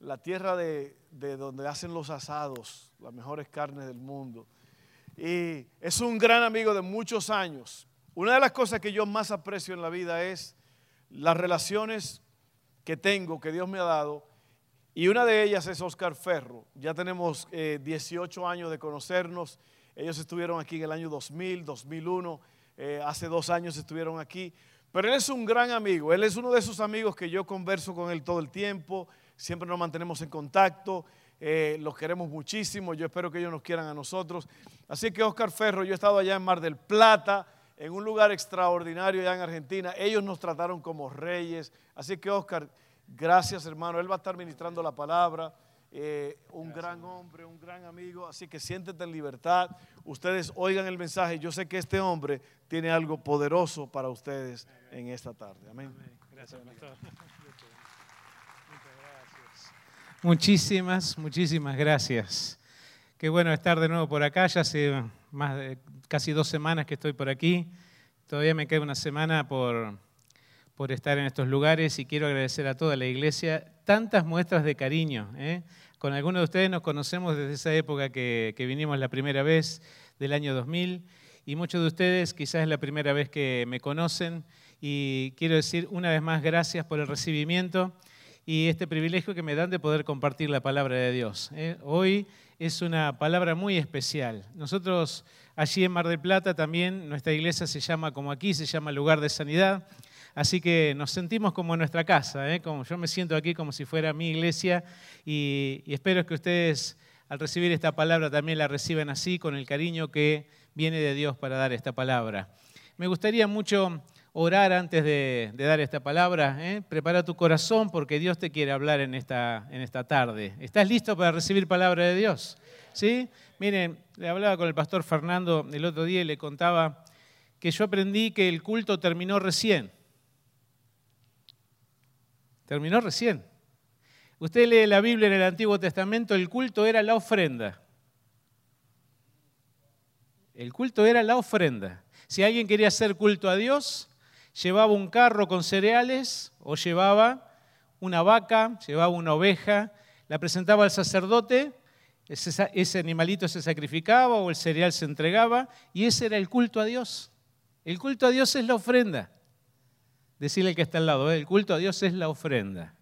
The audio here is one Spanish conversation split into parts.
la tierra de, donde hacen los asados, las mejores carnes del mundo. Y es un gran amigo de muchos años. Una de las cosas que yo más aprecio en la vida es las relaciones que tengo, que Dios me ha dado. Y una de ellas es Oscar Ferro. Ya tenemos 18 eh, años de conocernos. Ellos estuvieron aquí en el año 2000, 2001. Eh, hace dos años estuvieron aquí. Pero él es un gran amigo. Él es uno de esos amigos que yo converso con él todo el tiempo siempre nos mantenemos en contacto, eh, los queremos muchísimo, yo espero que ellos nos quieran a nosotros. Así que Oscar Ferro, yo he estado allá en Mar del Plata, en un lugar extraordinario allá en Argentina, ellos nos trataron como reyes, así que Oscar, gracias hermano, él va a estar ministrando la palabra. Eh, un gran hombre, un gran amigo, así que siéntete en libertad. Ustedes oigan el mensaje. Yo sé que este hombre tiene algo poderoso para ustedes en esta tarde. Amén. Gracias, Muchísimas, muchísimas gracias. Qué bueno estar de nuevo por acá. Ya hace casi dos semanas que estoy por aquí. Todavía me queda una semana por, por estar en estos lugares y quiero agradecer a toda la iglesia tantas muestras de cariño. ¿eh? Con algunos de ustedes nos conocemos desde esa época que, que vinimos la primera vez del año 2000 y muchos de ustedes quizás es la primera vez que me conocen y quiero decir una vez más gracias por el recibimiento y este privilegio que me dan de poder compartir la palabra de Dios. ¿eh? Hoy es una palabra muy especial. Nosotros allí en Mar del Plata también, nuestra iglesia se llama como aquí, se llama Lugar de Sanidad. Así que nos sentimos como en nuestra casa, ¿eh? como yo me siento aquí como si fuera mi iglesia y, y espero que ustedes al recibir esta palabra también la reciban así, con el cariño que viene de Dios para dar esta palabra. Me gustaría mucho orar antes de, dar esta palabra. ¿eh? Prepara tu corazón porque Dios te quiere hablar en esta, en esta tarde. ¿Estás listo para recibir palabra de Dios? ¿Sí? Miren, le hablaba con el pastor Fernando el otro día y le contaba que yo aprendí que el culto terminó recién. Terminó recién. Usted lee la Biblia en el Antiguo Testamento, el culto era la ofrenda. El culto era la ofrenda. Si alguien quería hacer culto a Dios, llevaba un carro con cereales o llevaba una vaca, llevaba una oveja, la presentaba al sacerdote, ese, animalito se sacrificaba o el cereal se entregaba y ese era el culto a Dios. El culto a Dios es la ofrenda. Decirle al que está al lado, ¿eh? el culto a Dios es la ofrenda.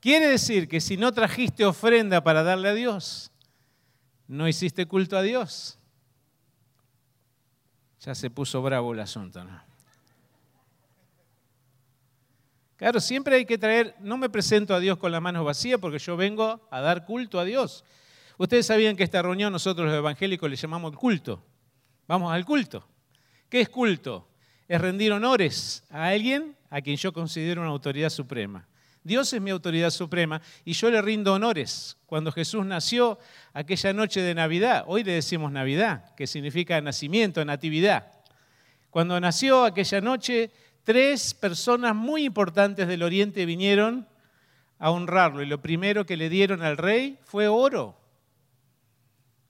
Quiere decir que si no trajiste ofrenda para darle a Dios, no hiciste culto a Dios. Ya se puso bravo el asunto, ¿no? Claro, siempre hay que traer, no me presento a Dios con las manos vacías porque yo vengo a dar culto a Dios. Ustedes sabían que esta reunión nosotros los evangélicos le llamamos culto. Vamos al culto. ¿Qué es culto? Es rendir honores a alguien a quien yo considero una autoridad suprema. Dios es mi autoridad suprema y yo le rindo honores. Cuando Jesús nació aquella noche de Navidad, hoy le decimos Navidad, que significa nacimiento, natividad. Cuando nació aquella noche, tres personas muy importantes del Oriente vinieron a honrarlo y lo primero que le dieron al rey fue oro,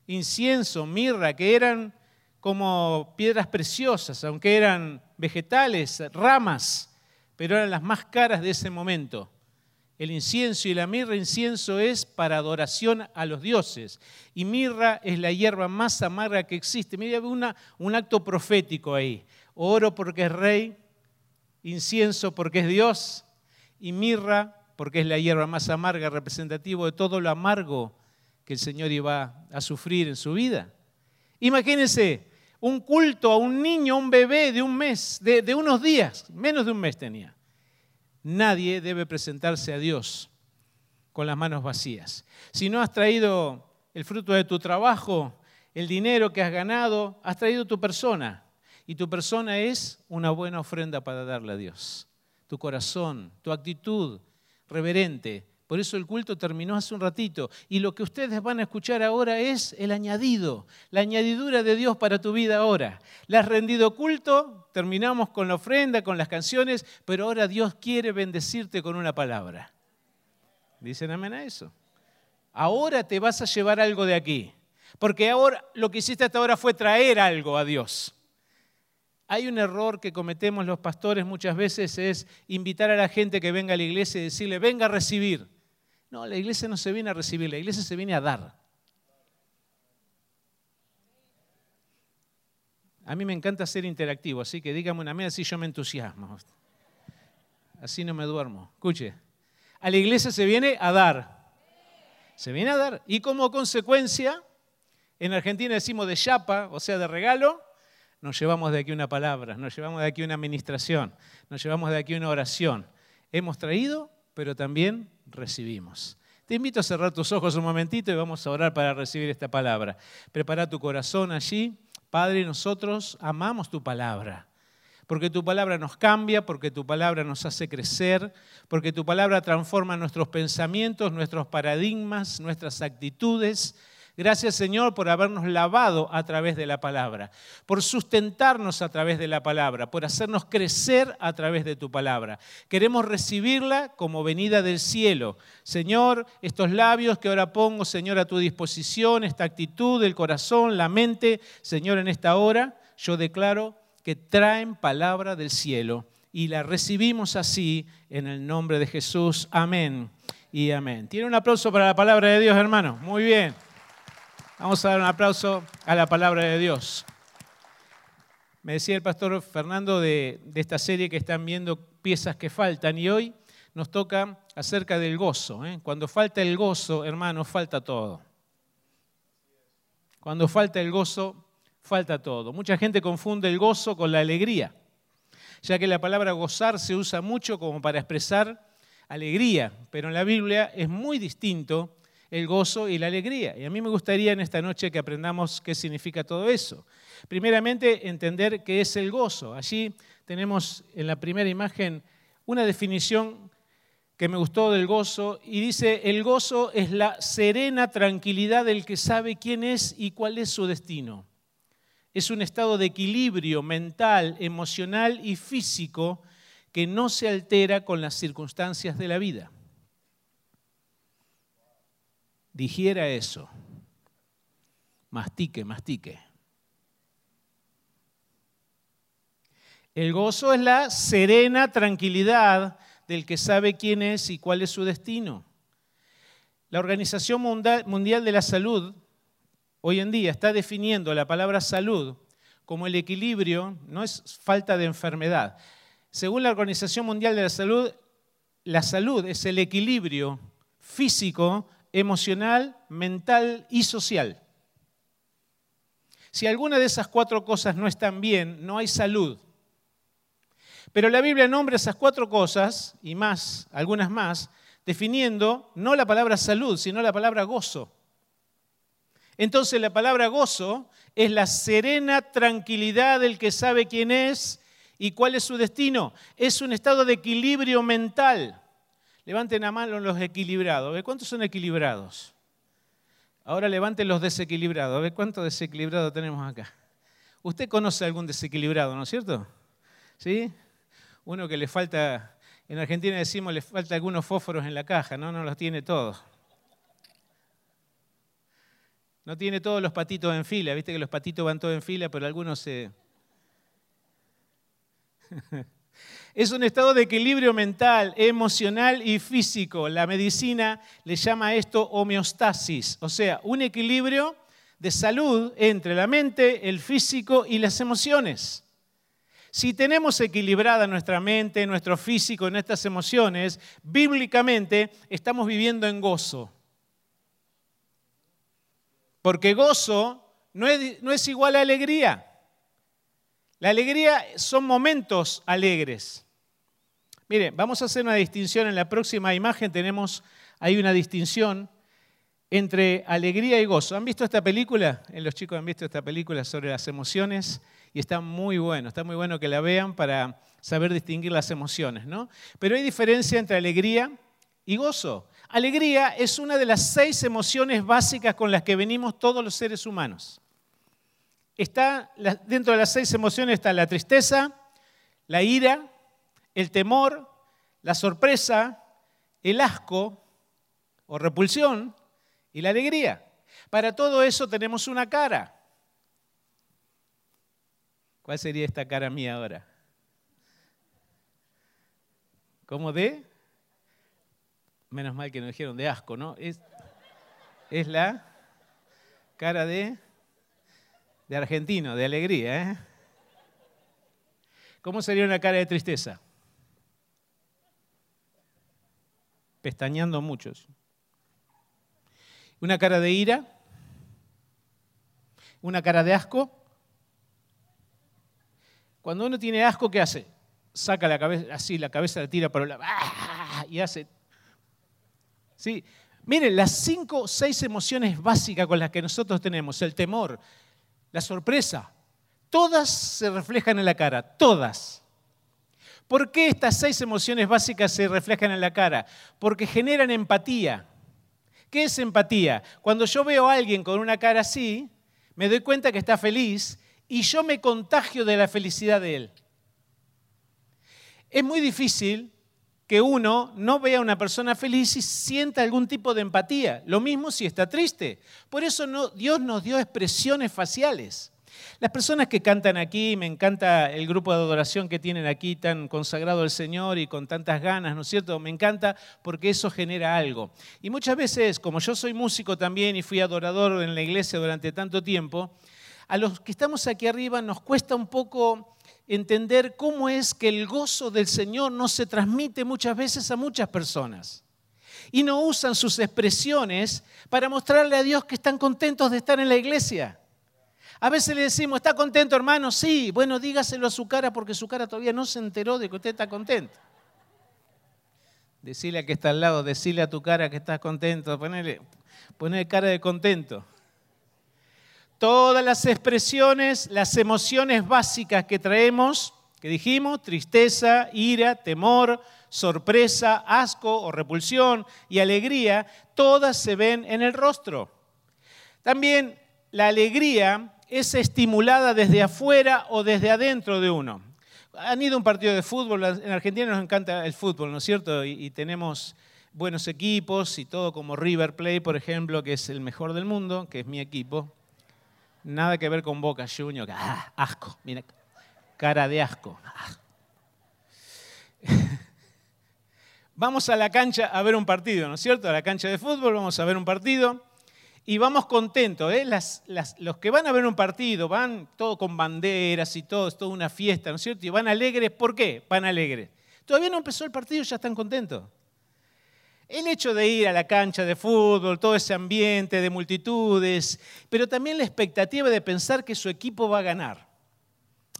incienso, mirra, que eran como piedras preciosas, aunque eran vegetales, ramas, pero eran las más caras de ese momento. El incienso y la mirra, incienso es para adoración a los dioses y mirra es la hierba más amarga que existe. Mira, un acto profético ahí. Oro porque es rey, incienso porque es Dios y mirra porque es la hierba más amarga, representativo de todo lo amargo que el Señor iba a sufrir en su vida. Imagínense un culto a un niño, un bebé de un mes, de unos días, menos de un mes tenía. Nadie debe presentarse a Dios con las manos vacías. Si no has traído el fruto de tu trabajo, el dinero que has ganado, has traído tu persona. Y tu persona es una buena ofrenda para darle a Dios. Tu corazón, tu actitud reverente Por eso el culto terminó hace un ratito. Y lo que ustedes van a escuchar ahora es el añadido, la añadidura de Dios para tu vida ahora. Le has rendido culto, terminamos con la ofrenda, con las canciones, pero ahora Dios quiere bendecirte con una palabra. ¿Dicen amén a eso? Ahora te vas a llevar algo de aquí. Porque ahora lo que hiciste hasta ahora fue traer algo a Dios. Hay un error que cometemos los pastores muchas veces es invitar a la gente que venga a la iglesia y decirle, venga a recibir. No, la iglesia no se viene a recibir, la iglesia se viene a dar. A mí me encanta ser interactivo, así que dígame una media, así yo me entusiasmo. Así no me duermo. Escuche, a la iglesia se viene a dar. Se viene a dar. Y como consecuencia, en Argentina decimos de chapa, o sea, de regalo, nos llevamos de aquí una palabra, nos llevamos de aquí una administración, nos llevamos de aquí una oración. Hemos traído, pero también recibimos. Te invito a cerrar tus ojos un momentito y vamos a orar para recibir esta palabra. Prepara tu corazón allí. Padre, nosotros amamos tu palabra, porque tu palabra nos cambia, porque tu palabra nos hace crecer, porque tu palabra transforma nuestros pensamientos, nuestros paradigmas, nuestras actitudes Gracias Señor por habernos lavado a través de la palabra, por sustentarnos a través de la palabra, por hacernos crecer a través de tu palabra. Queremos recibirla como venida del cielo. Señor, estos labios que ahora pongo, Señor, a tu disposición, esta actitud, el corazón, la mente, Señor, en esta hora, yo declaro que traen palabra del cielo y la recibimos así en el nombre de Jesús. Amén y amén. Tiene un aplauso para la palabra de Dios, hermano. Muy bien. Vamos a dar un aplauso a la palabra de Dios. Me decía el pastor Fernando de, esta serie que están viendo piezas que faltan y hoy nos toca acerca del gozo. ¿eh? Cuando falta el gozo, hermano, falta todo. Cuando falta el gozo, falta todo. Mucha gente confunde el gozo con la alegría, ya que la palabra gozar se usa mucho como para expresar alegría, pero en la Biblia es muy distinto el gozo y la alegría. Y a mí me gustaría en esta noche que aprendamos qué significa todo eso. Primeramente, entender qué es el gozo. Allí tenemos en la primera imagen una definición que me gustó del gozo y dice, el gozo es la serena tranquilidad del que sabe quién es y cuál es su destino. Es un estado de equilibrio mental, emocional y físico que no se altera con las circunstancias de la vida digiera eso. Mastique, mastique. El gozo es la serena tranquilidad del que sabe quién es y cuál es su destino. La Organización Mundial de la Salud hoy en día está definiendo la palabra salud como el equilibrio, no es falta de enfermedad. Según la Organización Mundial de la Salud, la salud es el equilibrio físico, emocional, mental y social. Si alguna de esas cuatro cosas no están bien, no hay salud. Pero la Biblia nombra esas cuatro cosas y más, algunas más, definiendo no la palabra salud, sino la palabra gozo. Entonces la palabra gozo es la serena tranquilidad del que sabe quién es y cuál es su destino. Es un estado de equilibrio mental. Levanten a mano los equilibrados. ¿Cuántos son equilibrados? Ahora levanten los desequilibrados. ¿Ve cuántos desequilibrados tenemos acá? Usted conoce algún desequilibrado, ¿no es cierto? ¿Sí? Uno que le falta, en Argentina decimos, le falta algunos fósforos en la caja, ¿no? No los tiene todos. No tiene todos los patitos en fila, viste que los patitos van todos en fila, pero algunos se... Es un estado de equilibrio mental, emocional y físico. La medicina le llama a esto homeostasis, o sea, un equilibrio de salud entre la mente, el físico y las emociones. Si tenemos equilibrada nuestra mente, nuestro físico, nuestras emociones, bíblicamente estamos viviendo en gozo. Porque gozo no es, no es igual a alegría. La alegría son momentos alegres. Miren, vamos a hacer una distinción. En la próxima imagen tenemos ahí una distinción entre alegría y gozo. ¿Han visto esta película? Eh, los chicos han visto esta película sobre las emociones y está muy bueno, está muy bueno que la vean para saber distinguir las emociones, ¿no? Pero hay diferencia entre alegría y gozo. alegría es una de las seis emociones básicas con las que venimos todos los seres humanos. Está, dentro de las seis emociones está la tristeza, la ira, el temor, la sorpresa, el asco o repulsión y la alegría. Para todo eso tenemos una cara. ¿Cuál sería esta cara mía ahora? ¿Cómo de? Menos mal que nos dijeron de asco, ¿no? Es, es la cara de, de argentino, de alegría. ¿eh? ¿Cómo sería una cara de tristeza? Pestañando muchos. Una cara de ira. Una cara de asco. Cuando uno tiene asco, ¿qué hace? Saca la cabeza, así la cabeza la tira para la ¡ah! y hace ¿Sí? Miren, las cinco o seis emociones básicas con las que nosotros tenemos, el temor, la sorpresa, todas se reflejan en la cara, todas. ¿Por qué estas seis emociones básicas se reflejan en la cara? Porque generan empatía. ¿Qué es empatía? Cuando yo veo a alguien con una cara así, me doy cuenta que está feliz y yo me contagio de la felicidad de él. Es muy difícil que uno no vea a una persona feliz y sienta algún tipo de empatía. Lo mismo si está triste. Por eso Dios nos dio expresiones faciales. Las personas que cantan aquí, me encanta el grupo de adoración que tienen aquí tan consagrado al Señor y con tantas ganas, ¿no es cierto? Me encanta porque eso genera algo. Y muchas veces, como yo soy músico también y fui adorador en la iglesia durante tanto tiempo, a los que estamos aquí arriba nos cuesta un poco entender cómo es que el gozo del Señor no se transmite muchas veces a muchas personas. Y no usan sus expresiones para mostrarle a Dios que están contentos de estar en la iglesia. A veces le decimos, ¿está contento hermano? Sí, bueno, dígaselo a su cara porque su cara todavía no se enteró de que usted está contento. Decile a que está al lado, decile a tu cara que estás contento, ponele, ponele cara de contento. Todas las expresiones, las emociones básicas que traemos, que dijimos, tristeza, ira, temor, sorpresa, asco o repulsión y alegría, todas se ven en el rostro. También la alegría es estimulada desde afuera o desde adentro de uno. Han ido a un partido de fútbol, en Argentina nos encanta el fútbol, ¿no es cierto? Y, tenemos buenos equipos y todo como River Plate, por ejemplo, que es el mejor del mundo, que es mi equipo. Nada que ver con Boca Junior. Ah, asco. Mira, cara de asco. Vamos a la cancha a ver un partido, ¿no es cierto? A la cancha de fútbol vamos a ver un partido y vamos contentos. ¿eh? los que van a ver un partido van todo con banderas y todo, es toda una fiesta, ¿no es cierto? Y van alegres, ¿por qué? Van alegres. Todavía no empezó el partido y ya están contentos. El hecho de ir a la cancha de fútbol, todo ese ambiente de multitudes, pero también la expectativa de pensar que su equipo va a ganar.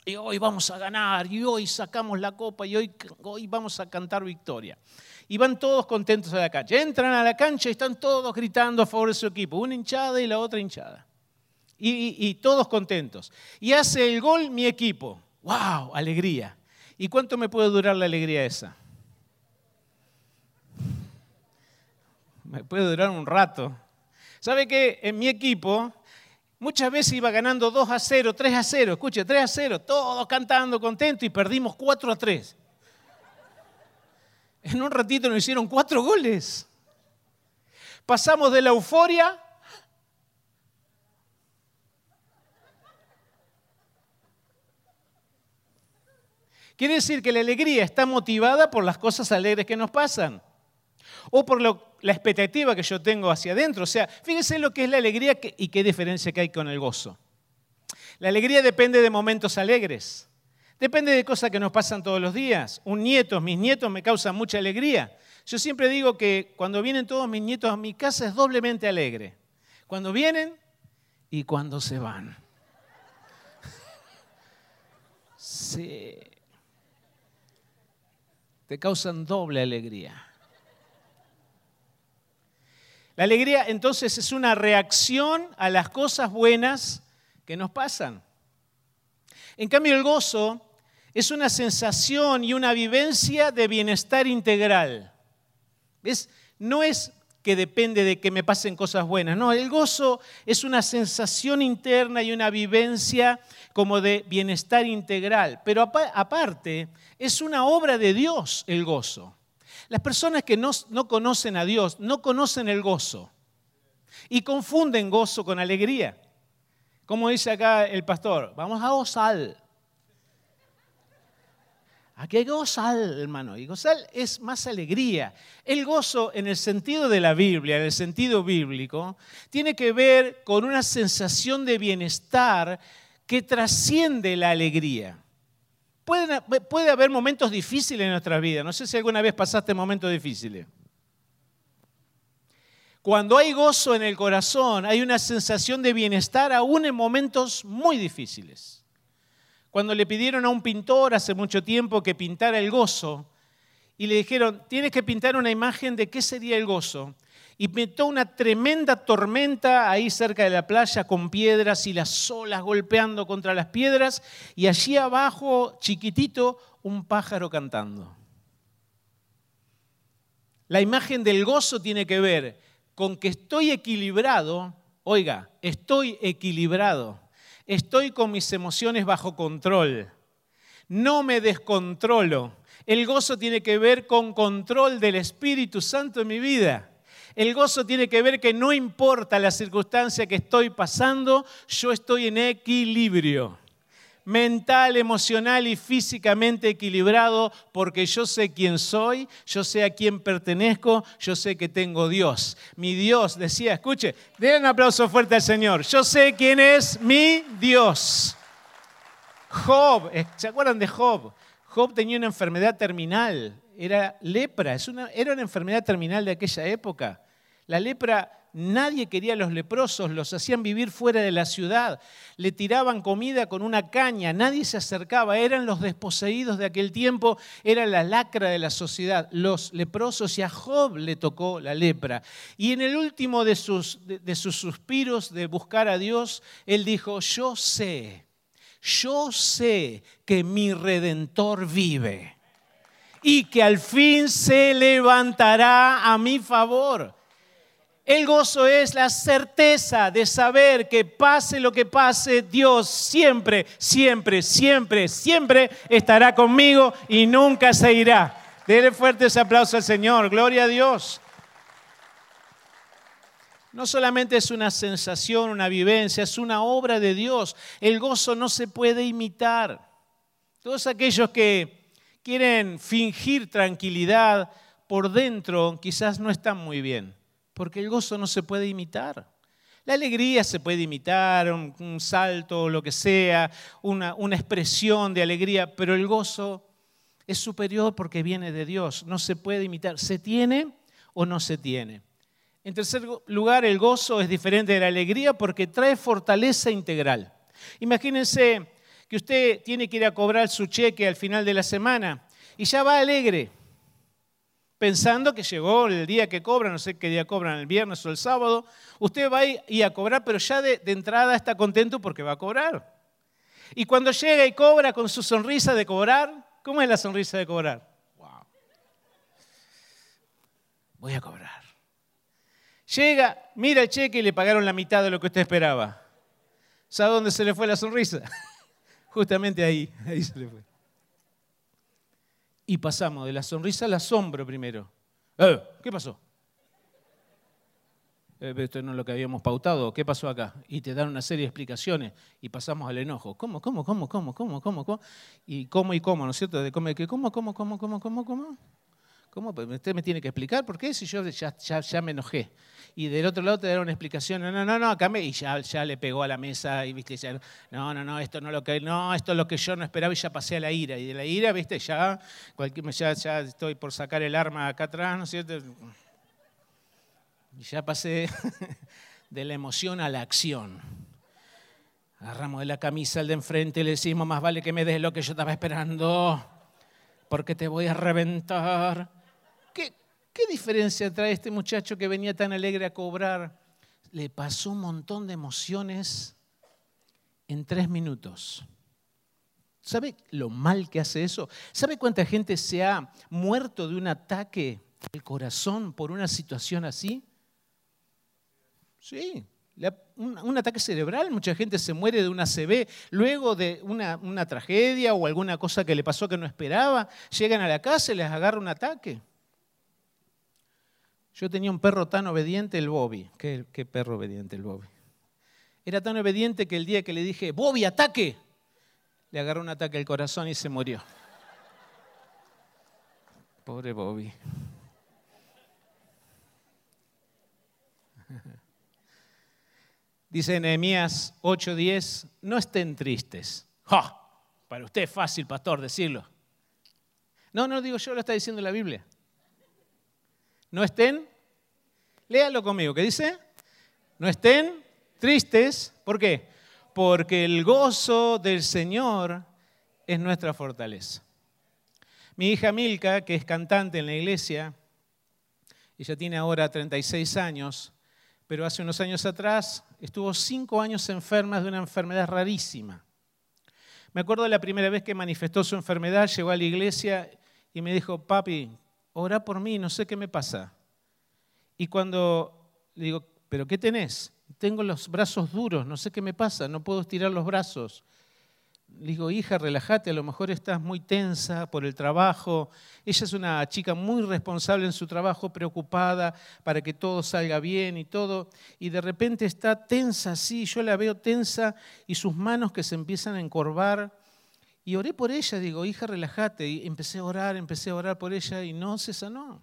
Y hoy vamos a ganar, y hoy sacamos la copa, y hoy, vamos a cantar victoria. Y van todos contentos a la cancha. Entran a la cancha y están todos gritando a favor de su equipo, una hinchada y la otra hinchada. Y, y todos contentos. Y hace el gol mi equipo. ¡Wow! Alegría. ¿Y cuánto me puede durar la alegría esa? Me puede durar un rato. ¿Sabe que en mi equipo muchas veces iba ganando 2 a 0, 3 a 0, escuche, 3 a 0, todos cantando contentos y perdimos 4 a 3. En un ratito nos hicieron 4 goles. Pasamos de la euforia Quiere decir que la alegría está motivada por las cosas alegres que nos pasan o por la expectativa que yo tengo hacia adentro. O sea, fíjense lo que es la alegría y qué diferencia que hay con el gozo. La alegría depende de momentos alegres, depende de cosas que nos pasan todos los días. Un nieto, mis nietos me causan mucha alegría. Yo siempre digo que cuando vienen todos mis nietos a mi casa es doblemente alegre. Cuando vienen y cuando se van. Sí. Te causan doble alegría. La alegría entonces es una reacción a las cosas buenas que nos pasan. En cambio el gozo es una sensación y una vivencia de bienestar integral. No es que depende de que me pasen cosas buenas. No, el gozo es una sensación interna y una vivencia como de bienestar integral. Pero aparte, es una obra de Dios el gozo. Las personas que no, no conocen a Dios no conocen el gozo y confunden gozo con alegría. Como dice acá el pastor, vamos a gozar. Aquí hay gozar, hermano, y gozar es más alegría. El gozo en el sentido de la Biblia, en el sentido bíblico, tiene que ver con una sensación de bienestar que trasciende la alegría. Puede, haber momentos difíciles en nuestra vida. No sé si alguna vez pasaste momentos difíciles. Cuando hay gozo en el corazón, hay una sensación de bienestar aún en momentos muy difíciles. Cuando le pidieron a un pintor hace mucho tiempo que pintara el gozo, y le dijeron, tienes que pintar una imagen de qué sería el gozo. Y pintó una tremenda tormenta ahí cerca de la playa con piedras y las olas golpeando contra las piedras, y allí abajo, chiquitito, un pájaro cantando. La imagen del gozo tiene que ver con que estoy equilibrado, oiga, estoy equilibrado, estoy con mis emociones bajo control, no me descontrolo. El gozo tiene que ver con control del Espíritu Santo en mi vida. El gozo tiene que ver que no importa la circunstancia que estoy pasando, yo estoy en equilibrio mental, emocional y físicamente equilibrado porque yo sé quién soy, yo sé a quién pertenezco, yo sé que tengo Dios. Mi Dios decía, escuche, den un aplauso fuerte al Señor. Yo sé quién es mi Dios. Job, ¿se acuerdan de Job? Job tenía una enfermedad terminal, era lepra, era una enfermedad terminal de aquella época. La lepra Nadie quería a los leprosos, los hacían vivir fuera de la ciudad, le tiraban comida con una caña, nadie se acercaba, eran los desposeídos de aquel tiempo, era la lacra de la sociedad, los leprosos y a Job le tocó la lepra. Y en el último de sus, de sus suspiros de buscar a Dios, él dijo, yo sé, yo sé que mi redentor vive y que al fin se levantará a mi favor. El gozo es la certeza de saber que pase lo que pase, Dios siempre, siempre, siempre, siempre estará conmigo y nunca se irá. Dele fuerte ese aplauso al Señor, gloria a Dios. No solamente es una sensación, una vivencia, es una obra de Dios. El gozo no se puede imitar. Todos aquellos que quieren fingir tranquilidad por dentro quizás no están muy bien porque el gozo no se puede imitar. La alegría se puede imitar, un, salto, lo que sea, una, expresión de alegría, pero el gozo es superior porque viene de Dios, no se puede imitar. ¿Se tiene o no se tiene? En tercer lugar, el gozo es diferente de la alegría porque trae fortaleza integral. Imagínense que usted tiene que ir a cobrar su cheque al final de la semana y ya va alegre pensando que llegó el día que cobra, no sé qué día cobran, el viernes o el sábado, usted va a ir a cobrar, pero ya de, entrada está contento porque va a cobrar. Y cuando llega y cobra con su sonrisa de cobrar, ¿cómo es la sonrisa de cobrar? Wow. Voy a cobrar. Llega, mira el cheque y le pagaron la mitad de lo que usted esperaba. ¿Sabe dónde se le fue la sonrisa? Justamente ahí, ahí se le fue y pasamos de la sonrisa al asombro primero. Eh, ¿Qué pasó? Eh, esto no es lo que habíamos pautado, ¿qué pasó acá? Y te dan una serie de explicaciones y pasamos al enojo. ¿Cómo, cómo, cómo, cómo, cómo, cómo, cómo? Y cómo y cómo, ¿no es cierto? De cómo, cómo, cómo, cómo, cómo, cómo, cómo. ¿Cómo? Pues usted me tiene que explicar por qué si yo ya, ya, me enojé. Y del otro lado te dan una explicación, no, no, no, no, acá me, y ya, le pegó a la mesa y viste, ya, no, no, no, esto no lo que, no, esto es lo que yo no esperaba y ya pasé a la ira. Y de la ira, viste, ya, cualquier, ya, ya estoy por sacar el arma acá atrás, ¿no es cierto? Y ya pasé de la emoción a la acción. Agarramos de la camisa al de enfrente y le decimos, más vale que me des lo que yo estaba esperando, porque te voy a reventar. ¿Qué diferencia trae este muchacho que venía tan alegre a cobrar? Le pasó un montón de emociones en tres minutos. ¿Sabe lo mal que hace eso? ¿Sabe cuánta gente se ha muerto de un ataque al corazón por una situación así? Sí, un, ataque cerebral, mucha gente se muere de una CB, luego de una, una, tragedia o alguna cosa que le pasó que no esperaba, llegan a la casa y les agarra un ataque. Yo tenía un perro tan obediente, el Bobby. ¿Qué, perro obediente el Bobby? Era tan obediente que el día que le dije, Bobby, ataque, le agarró un ataque al corazón y se murió. Pobre Bobby. Dice Nehemías 8:10, no estén tristes. Para usted es fácil, pastor, decirlo. No, no digo yo, lo está diciendo la Biblia. No estén, léalo conmigo, ¿qué dice? No estén tristes, ¿por qué? Porque el gozo del Señor es nuestra fortaleza. Mi hija Milka, que es cantante en la iglesia, ella tiene ahora 36 años, pero hace unos años atrás estuvo cinco años enferma de una enfermedad rarísima. Me acuerdo de la primera vez que manifestó su enfermedad, llegó a la iglesia y me dijo, papi, ora por mí, no sé qué me pasa. Y cuando le digo, ¿pero qué tenés? Tengo los brazos duros, no sé qué me pasa, no puedo estirar los brazos. Le digo, hija, relájate, a lo mejor estás muy tensa por el trabajo. Ella es una chica muy responsable en su trabajo, preocupada para que todo salga bien y todo. Y de repente está tensa así, yo la veo tensa y sus manos que se empiezan a encorvar. Y oré por ella, digo, hija, relájate. Y empecé a orar, empecé a orar por ella y no se sanó.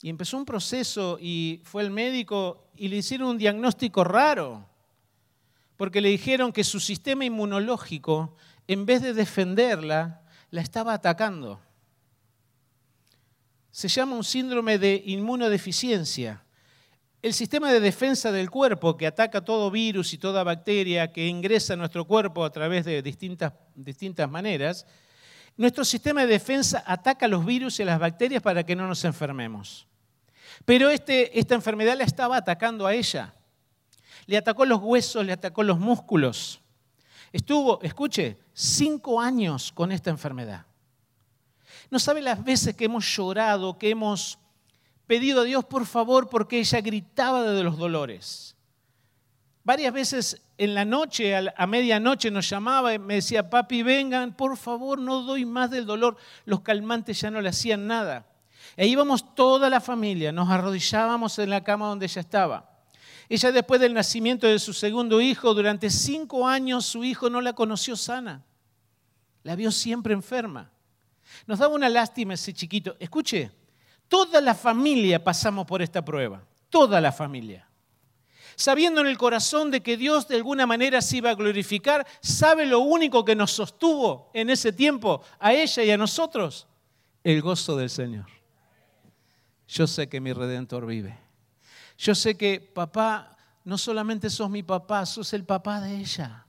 Y empezó un proceso y fue el médico y le hicieron un diagnóstico raro porque le dijeron que su sistema inmunológico, en vez de defenderla, la estaba atacando. Se llama un síndrome de inmunodeficiencia. El sistema de defensa del cuerpo que ataca todo virus y toda bacteria que ingresa a nuestro cuerpo a través de distintas, distintas maneras, nuestro sistema de defensa ataca los virus y las bacterias para que no nos enfermemos. Pero este, esta enfermedad la estaba atacando a ella le atacó los huesos, le atacó los músculos. Estuvo, escuche, cinco años con esta enfermedad. No sabe las veces que hemos llorado, que hemos pedido a Dios por favor porque ella gritaba de los dolores. Varias veces en la noche, a medianoche nos llamaba y me decía, papi, vengan, por favor, no doy más del dolor. Los calmantes ya no le hacían nada. E íbamos toda la familia, nos arrodillábamos en la cama donde ella estaba. Ella después del nacimiento de su segundo hijo, durante cinco años su hijo no la conoció sana. La vio siempre enferma. Nos daba una lástima ese chiquito. Escuche, toda la familia pasamos por esta prueba. Toda la familia. Sabiendo en el corazón de que Dios de alguna manera se iba a glorificar, ¿sabe lo único que nos sostuvo en ese tiempo a ella y a nosotros? El gozo del Señor. Yo sé que mi redentor vive. Yo sé que papá, no solamente sos mi papá, sos el papá de ella.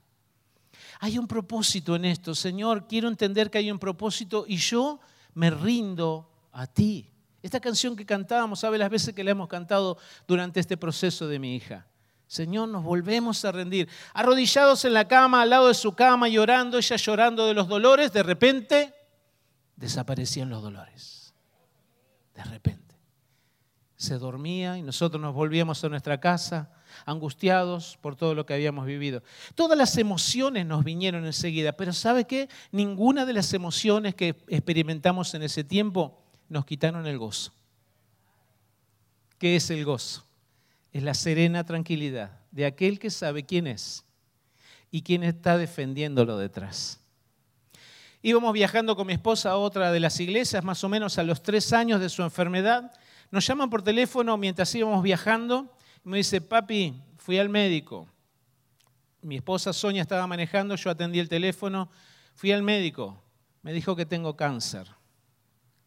Hay un propósito en esto, Señor, quiero entender que hay un propósito y yo me rindo a ti. Esta canción que cantábamos, ¿sabe las veces que la hemos cantado durante este proceso de mi hija? Señor, nos volvemos a rendir. Arrodillados en la cama, al lado de su cama, llorando, ella llorando de los dolores, de repente desaparecían los dolores. De repente se dormía y nosotros nos volvíamos a nuestra casa angustiados por todo lo que habíamos vivido. Todas las emociones nos vinieron enseguida, pero ¿sabe qué? Ninguna de las emociones que experimentamos en ese tiempo nos quitaron el gozo. ¿Qué es el gozo? Es la serena tranquilidad de aquel que sabe quién es y quién está defendiéndolo detrás. Íbamos viajando con mi esposa a otra de las iglesias, más o menos a los tres años de su enfermedad, nos llaman por teléfono mientras íbamos viajando y me dice, papi, fui al médico. Mi esposa Sonia estaba manejando, yo atendí el teléfono, fui al médico, me dijo que tengo cáncer.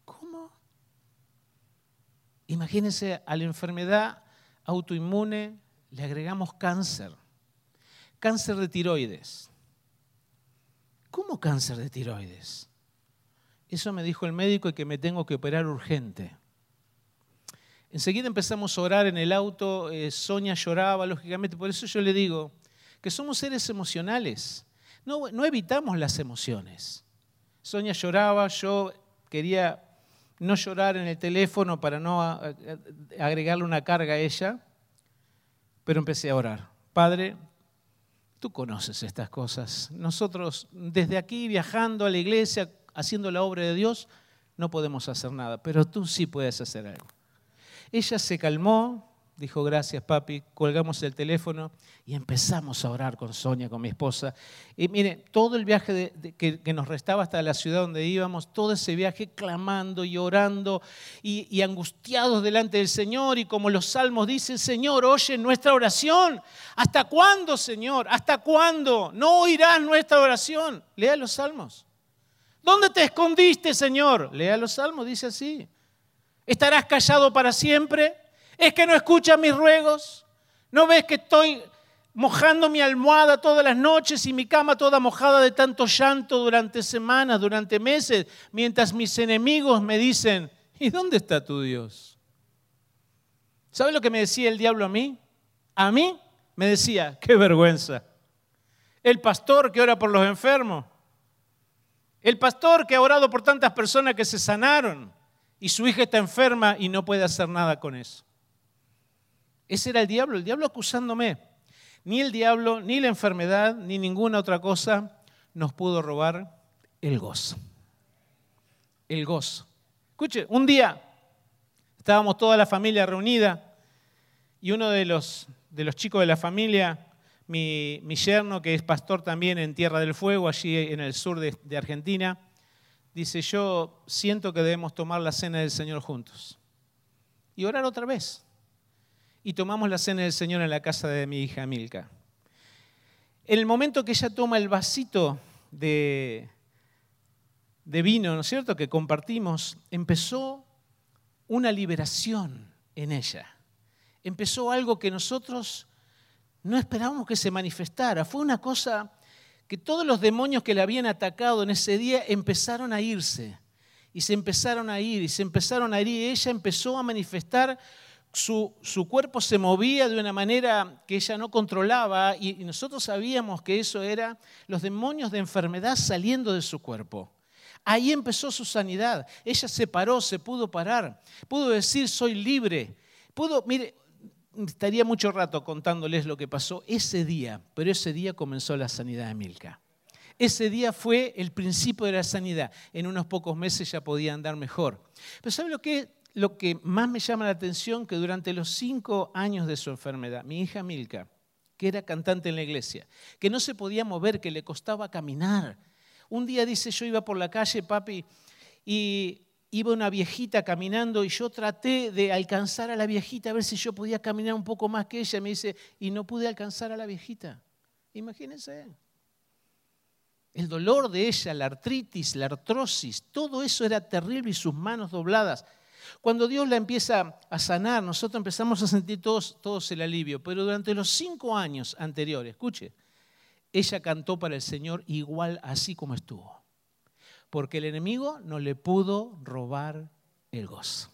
¿Cómo? Imagínense a la enfermedad autoinmune le agregamos cáncer. Cáncer de tiroides. ¿Cómo cáncer de tiroides? Eso me dijo el médico y que me tengo que operar urgente. Enseguida empezamos a orar en el auto, eh, Sonia lloraba, lógicamente, por eso yo le digo que somos seres emocionales, no, no evitamos las emociones. Sonia lloraba, yo quería no llorar en el teléfono para no agregarle una carga a ella. Pero empecé a orar. Padre, tú conoces estas cosas. Nosotros desde aquí viajando a la iglesia, haciendo la obra de Dios, no podemos hacer nada, pero tú sí puedes hacer algo. Ella se calmó, dijo gracias papi, colgamos el teléfono y empezamos a orar con Sonia, con mi esposa. Y mire, todo el viaje que, nos restaba hasta la ciudad donde íbamos, todo ese viaje clamando y orando y, y angustiados delante del Señor y como los salmos dicen, Señor, oye nuestra oración. ¿Hasta cuándo, Señor? ¿Hasta cuándo? No oirás nuestra oración. Lea los salmos. ¿Dónde te escondiste, Señor? Lea los salmos, dice así. ¿Estarás callado para siempre? ¿Es que no escuchas mis ruegos? ¿No ves que estoy mojando mi almohada todas las noches y mi cama toda mojada de tanto llanto durante semanas, durante meses, mientras mis enemigos me dicen, ¿y dónde está tu Dios? ¿Sabe lo que me decía el diablo a mí? A mí me decía, qué vergüenza. El pastor que ora por los enfermos. El pastor que ha orado por tantas personas que se sanaron y su hija está enferma y no puede hacer nada con eso. Ese era el diablo, el diablo acusándome. Ni el diablo, ni la enfermedad, ni ninguna otra cosa nos pudo robar el gozo. El gozo. Escuche, un día estábamos toda la familia reunida y uno de los, de los chicos de la familia, mi, yerno, que es pastor también en Tierra del Fuego, allí en el sur de, de Argentina, dice, yo siento que debemos tomar la cena del Señor juntos y orar otra vez y tomamos la cena del Señor en la casa de mi hija Milka. En el momento que ella toma el vasito de, de vino, ¿no es cierto?, que compartimos, empezó una liberación en ella. Empezó algo que nosotros no esperábamos que se manifestara. Fue una cosa que todos los demonios que le habían atacado en ese día empezaron a irse. Y se empezaron a ir, y se empezaron a ir, y ella empezó a manifestar su, cuerpo se movía de una manera que ella no controlaba y, y nosotros sabíamos que eso era los demonios de enfermedad saliendo de su cuerpo. Ahí empezó su sanidad. Ella se paró, se pudo parar, pudo decir soy libre. Pudo, mire, estaría mucho rato contándoles lo que pasó ese día, pero ese día comenzó la sanidad de Milka. Ese día fue el principio de la sanidad. En unos pocos meses ya podía andar mejor. Pero ¿sabe lo que lo que más me llama la atención que durante los cinco años de su enfermedad, mi hija Milka, que era cantante en la iglesia, que no se podía mover, que le costaba caminar. Un día dice, yo iba por la calle, papi, y iba una viejita caminando y yo traté de alcanzar a la viejita a ver si yo podía caminar un poco más que ella. Me dice, y no pude alcanzar a la viejita. Imagínense. El dolor de ella, la artritis, la artrosis, todo eso era terrible y sus manos dobladas. Cuando Dios la empieza a sanar, nosotros empezamos a sentir todos, el alivio, pero durante los cinco años anteriores, escuche, ella cantó para el Señor igual así como estuvo, porque el enemigo no le pudo robar el gozo.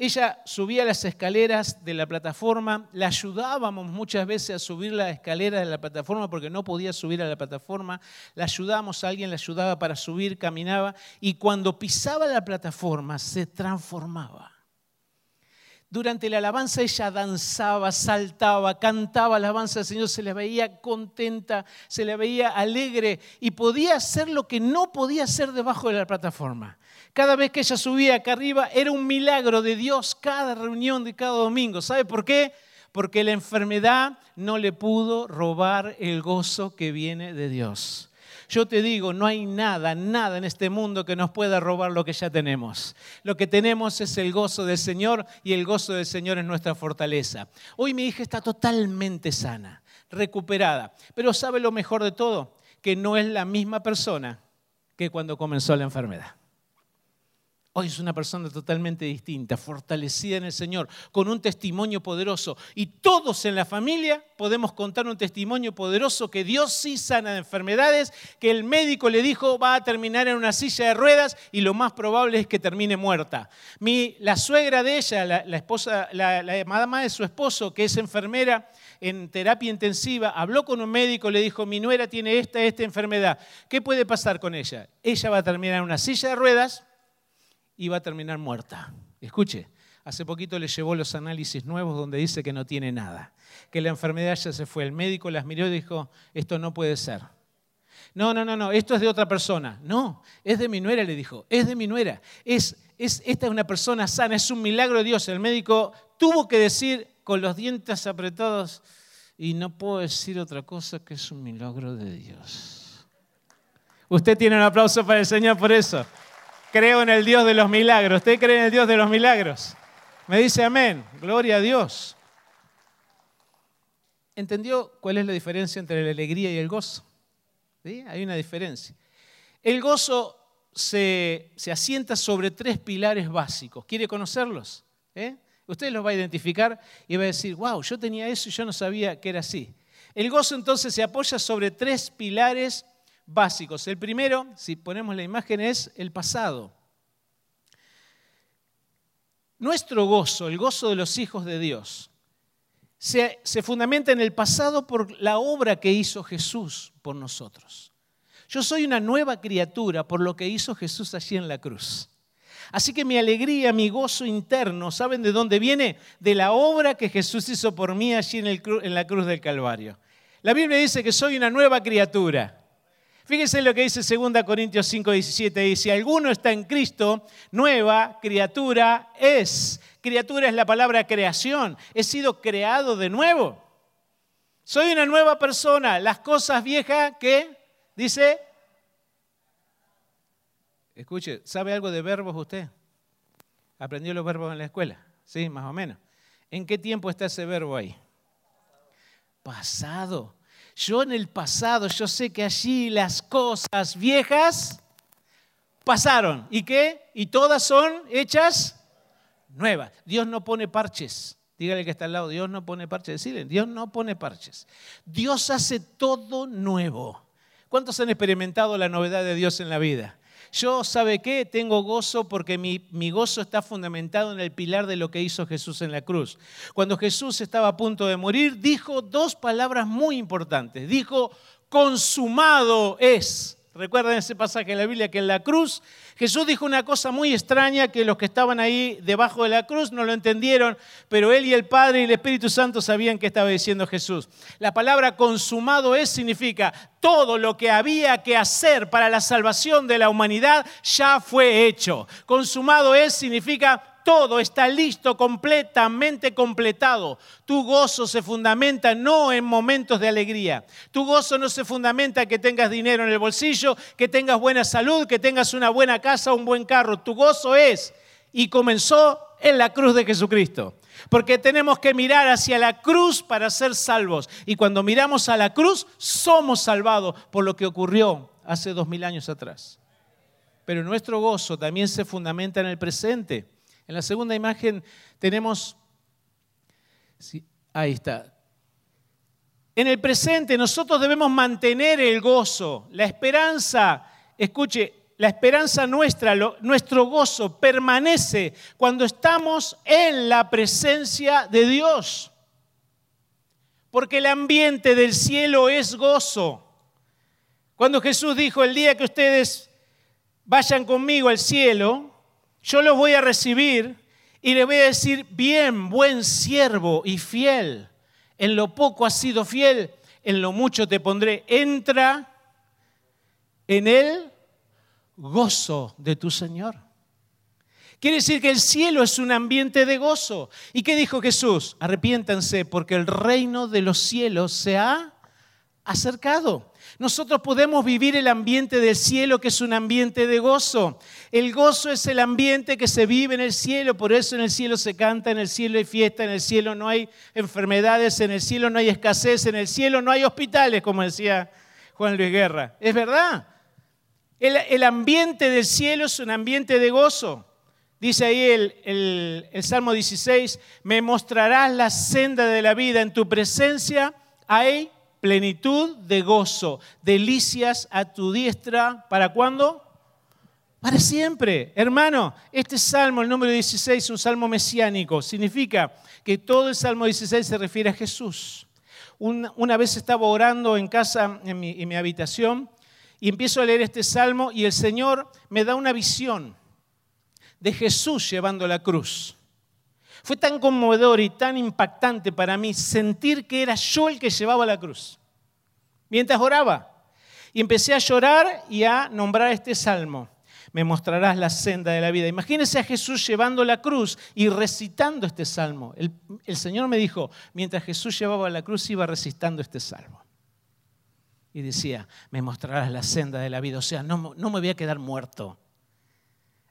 Ella subía las escaleras de la plataforma, la ayudábamos muchas veces a subir la escalera de la plataforma porque no podía subir a la plataforma, la ayudábamos, alguien la ayudaba para subir, caminaba y cuando pisaba la plataforma se transformaba. Durante la alabanza ella danzaba, saltaba, cantaba alabanza al Señor, se le veía contenta, se le veía alegre y podía hacer lo que no podía hacer debajo de la plataforma. Cada vez que ella subía acá arriba era un milagro de Dios cada reunión de cada domingo. ¿Sabe por qué? Porque la enfermedad no le pudo robar el gozo que viene de Dios. Yo te digo, no hay nada, nada en este mundo que nos pueda robar lo que ya tenemos. Lo que tenemos es el gozo del Señor y el gozo del Señor es nuestra fortaleza. Hoy mi hija está totalmente sana, recuperada. Pero ¿sabe lo mejor de todo? Que no es la misma persona que cuando comenzó la enfermedad. Hoy es una persona totalmente distinta, fortalecida en el Señor, con un testimonio poderoso. Y todos en la familia podemos contar un testimonio poderoso que Dios sí sana de enfermedades, que el médico le dijo va a terminar en una silla de ruedas y lo más probable es que termine muerta. Mi, la suegra de ella, la, esposa, la, la mamá de su esposo, que es enfermera en terapia intensiva, habló con un médico, le dijo, mi nuera tiene esta, esta enfermedad. ¿Qué puede pasar con ella? Ella va a terminar en una silla de ruedas va a terminar muerta. Escuche, Hace poquito le llevó los análisis nuevos donde dice que no tiene nada, que la enfermedad ya se fue. El médico las miró y dijo, esto no puede ser. No, no, no, no, esto es de otra persona. No, es de mi nuera, le dijo, es de mi nuera. Es, es, esta es una persona sana, es un milagro de Dios. El médico tuvo que decir con los dientes apretados, y no puedo decir otra cosa que es un milagro de Dios. Usted tiene un aplauso para el Señor por eso. Creo en el Dios de los milagros. ¿Usted cree en el Dios de los milagros? Me dice amén. Gloria a Dios. ¿Entendió cuál es la diferencia entre la alegría y el gozo? ¿Sí? Hay una diferencia. El gozo se, asienta sobre tres pilares básicos. ¿Quiere conocerlos? ¿Eh? Usted los va a identificar y va a decir, wow, yo tenía eso y yo no sabía que era así. El gozo entonces se apoya sobre tres pilares básicos. El primero, si ponemos la imagen, es el pasado. Nuestro gozo, el gozo de los hijos de Dios, se, se, fundamenta en el pasado por la obra que hizo Jesús por nosotros. Yo soy una nueva criatura por lo que hizo Jesús allí en la cruz. Así que mi alegría, mi gozo interno, ¿saben de dónde viene? De la obra que Jesús hizo por mí allí en, la cruz del Calvario. La Biblia dice que soy una nueva criatura. Fíjense lo que dice 2 Corintios 5, 17. Dice, si alguno está en Cristo, nueva criatura es. Criatura es la palabra creación. He sido creado de nuevo. Soy una nueva persona. Las cosas viejas que, dice, Escuche, ¿sabe algo de verbos usted? ¿Aprendió los verbos en la escuela? Sí, más o menos. ¿En qué tiempo está ese verbo ahí? Pasado. Yo en el pasado, yo sé que allí las cosas viejas pasaron. ¿Y qué? Y todas son hechas nuevas. Dios no pone parches. Dígale que está al lado, Dios no pone parches. Decirle, Dios no pone parches. Dios hace todo nuevo. ¿Cuántos han experimentado la novedad de Dios en la vida? Yo, ¿sabe qué? Tengo gozo porque mi, mi, gozo está fundamentado en el pilar de lo que hizo Jesús en la cruz. Cuando Jesús estaba a punto de morir, dijo dos palabras muy importantes. Dijo, consumado es. Recuerden ese pasaje en la Biblia que en la cruz Jesús dijo una cosa muy extraña que los que estaban ahí debajo de la cruz no lo entendieron, pero él y el Padre y el Espíritu Santo sabían que estaba diciendo Jesús. La palabra consumado es significa todo lo que había que hacer para la salvación de la humanidad ya fue hecho. Consumado es significa todo está listo, completamente completado. Tu gozo se fundamenta no en momentos de alegría. Tu gozo no se fundamenta en que tengas dinero en el bolsillo, que tengas buena salud, que tengas una buena casa, un buen carro. Tu gozo es y comenzó en la cruz de Jesucristo. Porque tenemos que mirar hacia la cruz para ser salvos. Y cuando miramos a la cruz, somos salvados por lo que ocurrió hace dos mil años atrás. Pero nuestro gozo también se fundamenta en el presente. En la segunda imagen tenemos, ahí está. En el presente nosotros debemos mantener el gozo, la esperanza, escuche, la esperanza nuestra, nuestro gozo permanece cuando estamos en la presencia de Dios. Porque el ambiente del cielo es gozo. Cuando Jesús dijo, el día que ustedes vayan conmigo al cielo, yo los voy a recibir y le voy a decir, bien, buen siervo y fiel. En lo poco has sido fiel, en lo mucho te pondré. Entra en el gozo de tu Señor. Quiere decir que el cielo es un ambiente de gozo. ¿Y qué dijo Jesús? Arrepiéntanse porque el reino de los cielos se ha acercado. Nosotros podemos vivir el ambiente del cielo, que es un ambiente de gozo. El gozo es el ambiente que se vive en el cielo, por eso en el cielo se canta, en el cielo hay fiesta, en el cielo no hay enfermedades, en el cielo no hay escasez, en el cielo no hay hospitales, como decía Juan Luis Guerra. Es verdad. El, ambiente del cielo es un ambiente de gozo. Dice ahí el, el Salmo 16, me mostrarás la senda de la vida, en tu presencia hay plenitud de gozo, delicias a tu diestra. ¿Para cuándo? Para siempre. Hermano, este salmo, el número 16, un salmo mesiánico. Significa que todo el salmo 16 se refiere a Jesús. Una, vez estaba orando en casa, en mi habitación, y empiezo a leer este salmo y el Señor me da una visión de Jesús llevando la cruz. Fue tan conmovedor y tan impactante para mí sentir que era yo el que llevaba la cruz. Mientras oraba. Y empecé a llorar y a nombrar este salmo. Me mostrarás la senda de la vida. Imagínense a Jesús llevando la cruz y recitando este salmo. El, Señor me dijo, mientras Jesús llevaba la cruz, iba recitando este salmo. Y decía, me mostrarás la senda de la vida. O sea, no, no me voy a quedar muerto.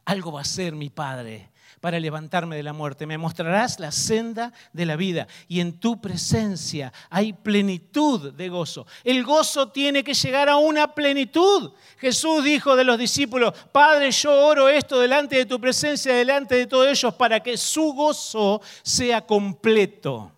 Algo va a ser mi Padre para levantarme de la muerte. Me mostrarás la senda de la vida y en tu presencia hay plenitud de gozo. El gozo tiene que llegar a una plenitud. Jesús dijo de los discípulos, Padre, yo oro esto delante de tu presencia, delante de todos ellos, para que su gozo sea completo.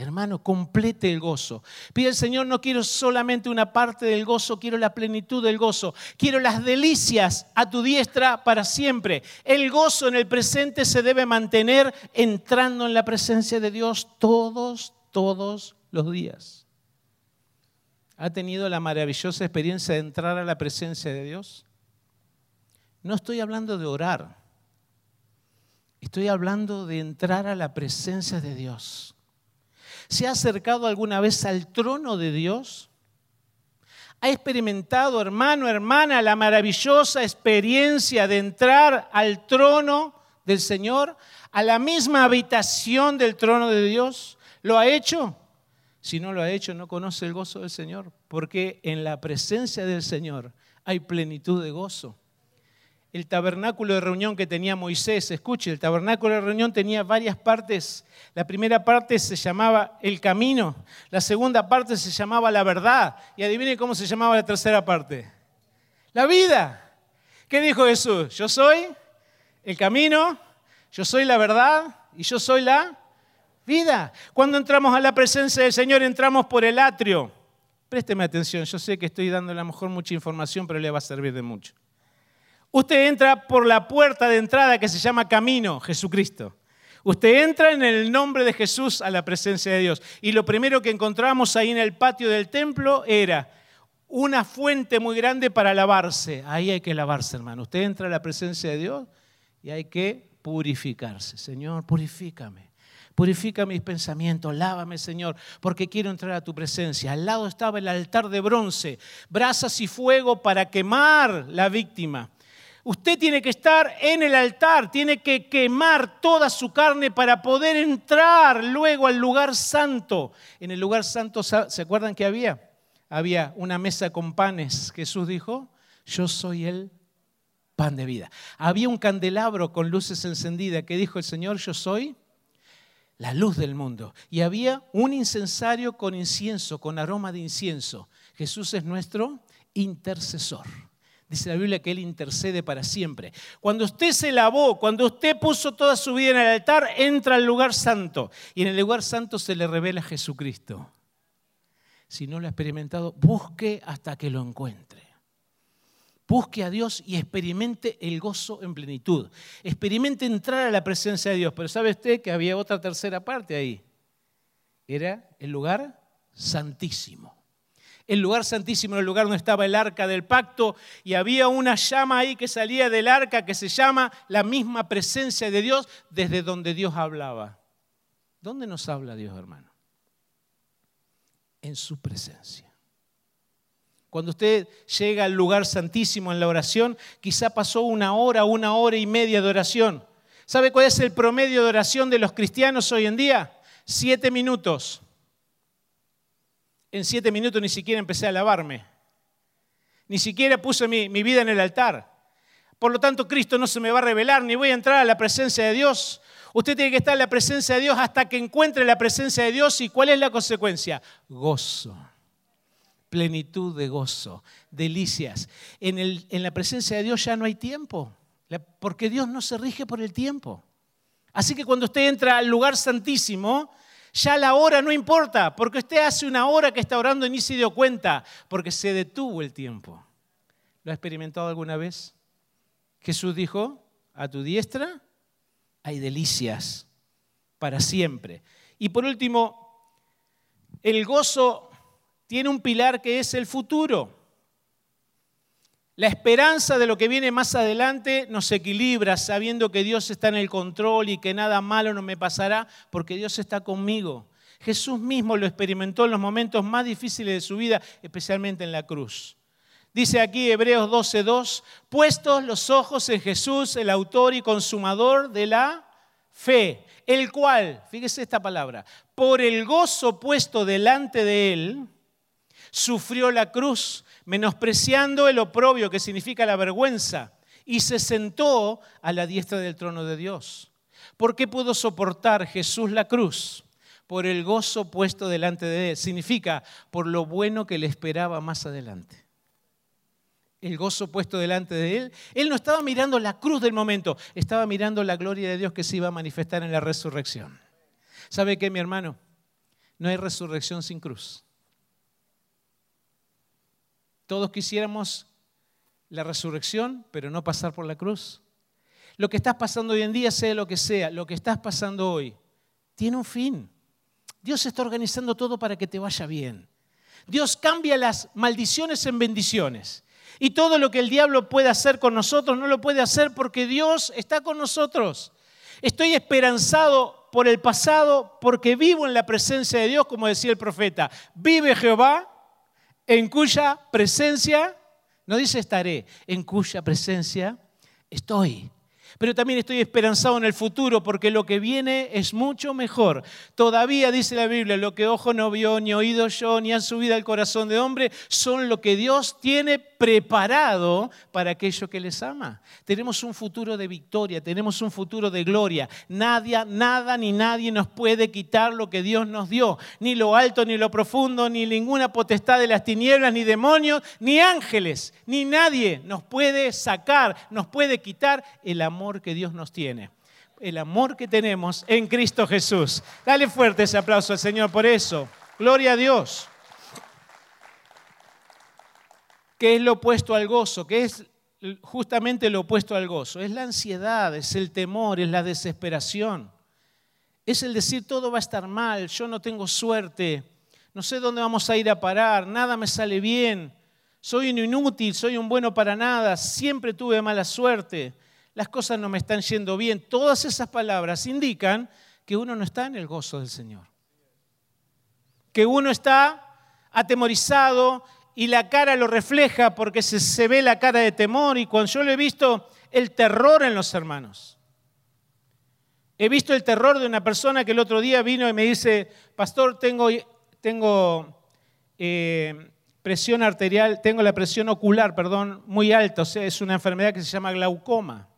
Hermano, complete el gozo. Pide al Señor, no quiero solamente una parte del gozo, quiero la plenitud del gozo. Quiero las delicias a tu diestra para siempre. El gozo en el presente se debe mantener entrando en la presencia de Dios todos, todos los días. ¿Ha tenido la maravillosa experiencia de entrar a la presencia de Dios? No estoy hablando de orar. Estoy hablando de entrar a la presencia de Dios. ¿Se ha acercado alguna vez al trono de Dios? ¿Ha experimentado, hermano, hermana, la maravillosa experiencia de entrar al trono del Señor, a la misma habitación del trono de Dios? ¿Lo ha hecho? Si no lo ha hecho, no conoce el gozo del Señor, porque en la presencia del Señor hay plenitud de gozo el tabernáculo de reunión que tenía Moisés. Escuche, el tabernáculo de reunión tenía varias partes. La primera parte se llamaba el camino, la segunda parte se llamaba la verdad. Y adivine cómo se llamaba la tercera parte. La vida. ¿Qué dijo Jesús? Yo soy el camino, yo soy la verdad y yo soy la vida. Cuando entramos a la presencia del Señor, entramos por el atrio. Présteme atención, yo sé que estoy dando a lo mejor mucha información, pero le va a servir de mucho. Usted entra por la puerta de entrada que se llama Camino, Jesucristo. Usted entra en el nombre de Jesús a la presencia de Dios. Y lo primero que encontramos ahí en el patio del templo era una fuente muy grande para lavarse. Ahí hay que lavarse, hermano. Usted entra a la presencia de Dios y hay que purificarse. Señor, purifícame. Purifica mis pensamientos, lávame, Señor, porque quiero entrar a tu presencia. Al lado estaba el altar de bronce, brasas y fuego para quemar la víctima. Usted tiene que estar en el altar, tiene que quemar toda su carne para poder entrar luego al lugar santo. En el lugar santo, ¿se acuerdan que había? Había una mesa con panes. Jesús dijo, yo soy el pan de vida. Había un candelabro con luces encendidas que dijo el Señor, yo soy la luz del mundo. Y había un incensario con incienso, con aroma de incienso. Jesús es nuestro intercesor. Dice la Biblia que Él intercede para siempre. Cuando usted se lavó, cuando usted puso toda su vida en el altar, entra al lugar santo. Y en el lugar santo se le revela Jesucristo. Si no lo ha experimentado, busque hasta que lo encuentre. Busque a Dios y experimente el gozo en plenitud. Experimente entrar a la presencia de Dios. Pero ¿sabe usted que había otra tercera parte ahí? Era el lugar santísimo el lugar santísimo, el lugar donde estaba el arca del pacto, y había una llama ahí que salía del arca que se llama la misma presencia de Dios desde donde Dios hablaba. ¿Dónde nos habla Dios, hermano? En su presencia. Cuando usted llega al lugar santísimo en la oración, quizá pasó una hora, una hora y media de oración. ¿Sabe cuál es el promedio de oración de los cristianos hoy en día? Siete minutos en siete minutos ni siquiera empecé a lavarme. Ni siquiera puse mi, vida en el altar. Por lo tanto, Cristo no se me va a revelar, ni voy a entrar a la presencia de Dios. Usted tiene que estar en la presencia de Dios hasta que encuentre la presencia de Dios. ¿Y cuál es la consecuencia? Gozo, plenitud de gozo, delicias. En, en la presencia de Dios ya no hay tiempo, porque Dios no se rige por el tiempo. Así que cuando usted entra al lugar santísimo, ya la hora no importa, porque usted hace una hora que está orando y ni se dio cuenta, porque se detuvo el tiempo. ¿Lo ha experimentado alguna vez? Jesús dijo, a tu diestra hay delicias para siempre. Y por último, el gozo tiene un pilar que es el futuro. La esperanza de lo que viene más adelante nos equilibra sabiendo que Dios está en el control y que nada malo no me pasará porque Dios está conmigo. Jesús mismo lo experimentó en los momentos más difíciles de su vida, especialmente en la cruz. Dice aquí Hebreos 12:2, puestos los ojos en Jesús, el autor y consumador de la fe, el cual, fíjese esta palabra, por el gozo puesto delante de él, sufrió la cruz menospreciando el oprobio, que significa la vergüenza, y se sentó a la diestra del trono de Dios. ¿Por qué pudo soportar Jesús la cruz? Por el gozo puesto delante de él. Significa por lo bueno que le esperaba más adelante. El gozo puesto delante de él. Él no estaba mirando la cruz del momento, estaba mirando la gloria de Dios que se iba a manifestar en la resurrección. ¿Sabe qué, mi hermano? No hay resurrección sin cruz. Todos quisiéramos la resurrección, pero no pasar por la cruz. Lo que estás pasando hoy en día, sea lo que sea, lo que estás pasando hoy, tiene un fin. Dios está organizando todo para que te vaya bien. Dios cambia las maldiciones en bendiciones. Y todo lo que el diablo puede hacer con nosotros no lo puede hacer porque Dios está con nosotros. Estoy esperanzado por el pasado porque vivo en la presencia de Dios, como decía el profeta. Vive Jehová en cuya presencia, no dice estaré, en cuya presencia estoy pero también estoy esperanzado en el futuro porque lo que viene es mucho mejor. Todavía dice la Biblia, lo que ojo no vio, ni oído yo, ni han subido al corazón de hombre, son lo que Dios tiene preparado para aquello que les ama. Tenemos un futuro de victoria, tenemos un futuro de gloria. Nadie, nada ni nadie nos puede quitar lo que Dios nos dio, ni lo alto, ni lo profundo, ni ninguna potestad de las tinieblas, ni demonios, ni ángeles, ni nadie nos puede sacar, nos puede quitar el amor que Dios nos tiene, el amor que tenemos en Cristo Jesús. Dale fuerte ese aplauso al Señor por eso. Gloria a Dios. ¿Qué es lo opuesto al gozo? ¿Qué es justamente lo opuesto al gozo? Es la ansiedad, es el temor, es la desesperación. Es el decir todo va a estar mal, yo no tengo suerte, no sé dónde vamos a ir a parar, nada me sale bien, soy un inútil, soy un bueno para nada, siempre tuve mala suerte las cosas no me están yendo bien. Todas esas palabras indican que uno no está en el gozo del Señor. Que uno está atemorizado y la cara lo refleja porque se, ve la cara de temor y cuando yo lo he visto el terror en los hermanos. He visto el terror de una persona que el otro día vino y me dice, pastor, tengo, tengo eh, presión arterial, tengo la presión ocular, perdón, muy alta, o sea, es una enfermedad que se llama glaucoma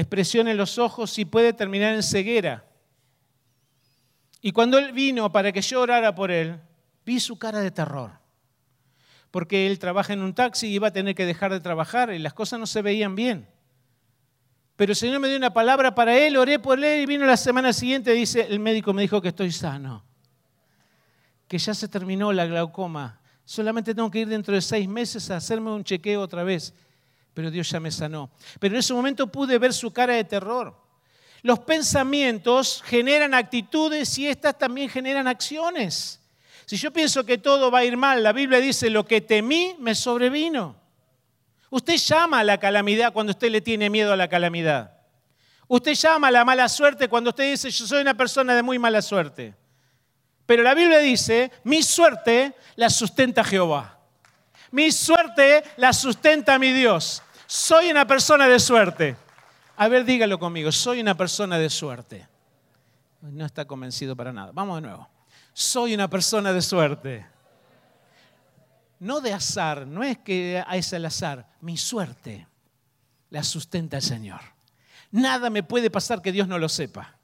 expresión en los ojos y puede terminar en ceguera. Y cuando él vino para que yo orara por él, vi su cara de terror. Porque él trabaja en un taxi y iba a tener que dejar de trabajar y las cosas no se veían bien. Pero el Señor me dio una palabra para él, oré por él y vino la semana siguiente dice, el médico me dijo que estoy sano, que ya se terminó la glaucoma. Solamente tengo que ir dentro de seis meses a hacerme un chequeo otra vez pero Dios ya me sanó. Pero en ese momento pude ver su cara de terror. Los pensamientos generan actitudes y estas también generan acciones. Si yo pienso que todo va a ir mal, la Biblia dice, lo que temí me sobrevino. Usted llama a la calamidad cuando usted le tiene miedo a la calamidad. Usted llama a la mala suerte cuando usted dice, yo soy una persona de muy mala suerte. Pero la Biblia dice, mi suerte la sustenta Jehová. Mi suerte la sustenta mi Dios. Soy una persona de suerte. A ver, dígalo conmigo, soy una persona de suerte. No está convencido para nada. Vamos de nuevo. Soy una persona de suerte. No de azar, no es que es el azar. Mi suerte la sustenta el Señor. Nada me puede pasar que Dios no lo sepa.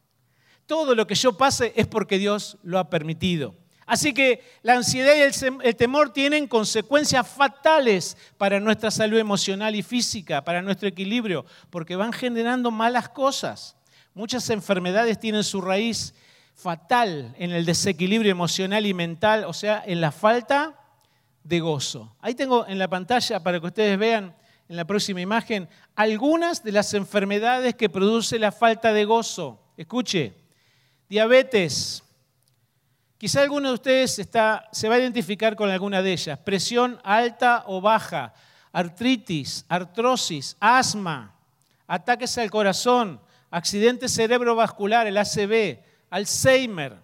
Todo lo que yo pase es porque Dios lo ha permitido. Así que la ansiedad y el temor tienen consecuencias fatales para nuestra salud emocional y física, para nuestro equilibrio, porque van generando malas cosas. Muchas enfermedades tienen su raíz fatal en el desequilibrio emocional y mental, o sea, en la falta de gozo. Ahí tengo en la pantalla para que ustedes vean en la próxima imagen algunas de las enfermedades que produce la falta de gozo. Escuche, diabetes, Quizá alguno de ustedes está, se va a identificar con alguna de ellas. Presión alta o baja, artritis, artrosis, asma, ataques al corazón, accidente cerebrovascular, el ACV, Alzheimer,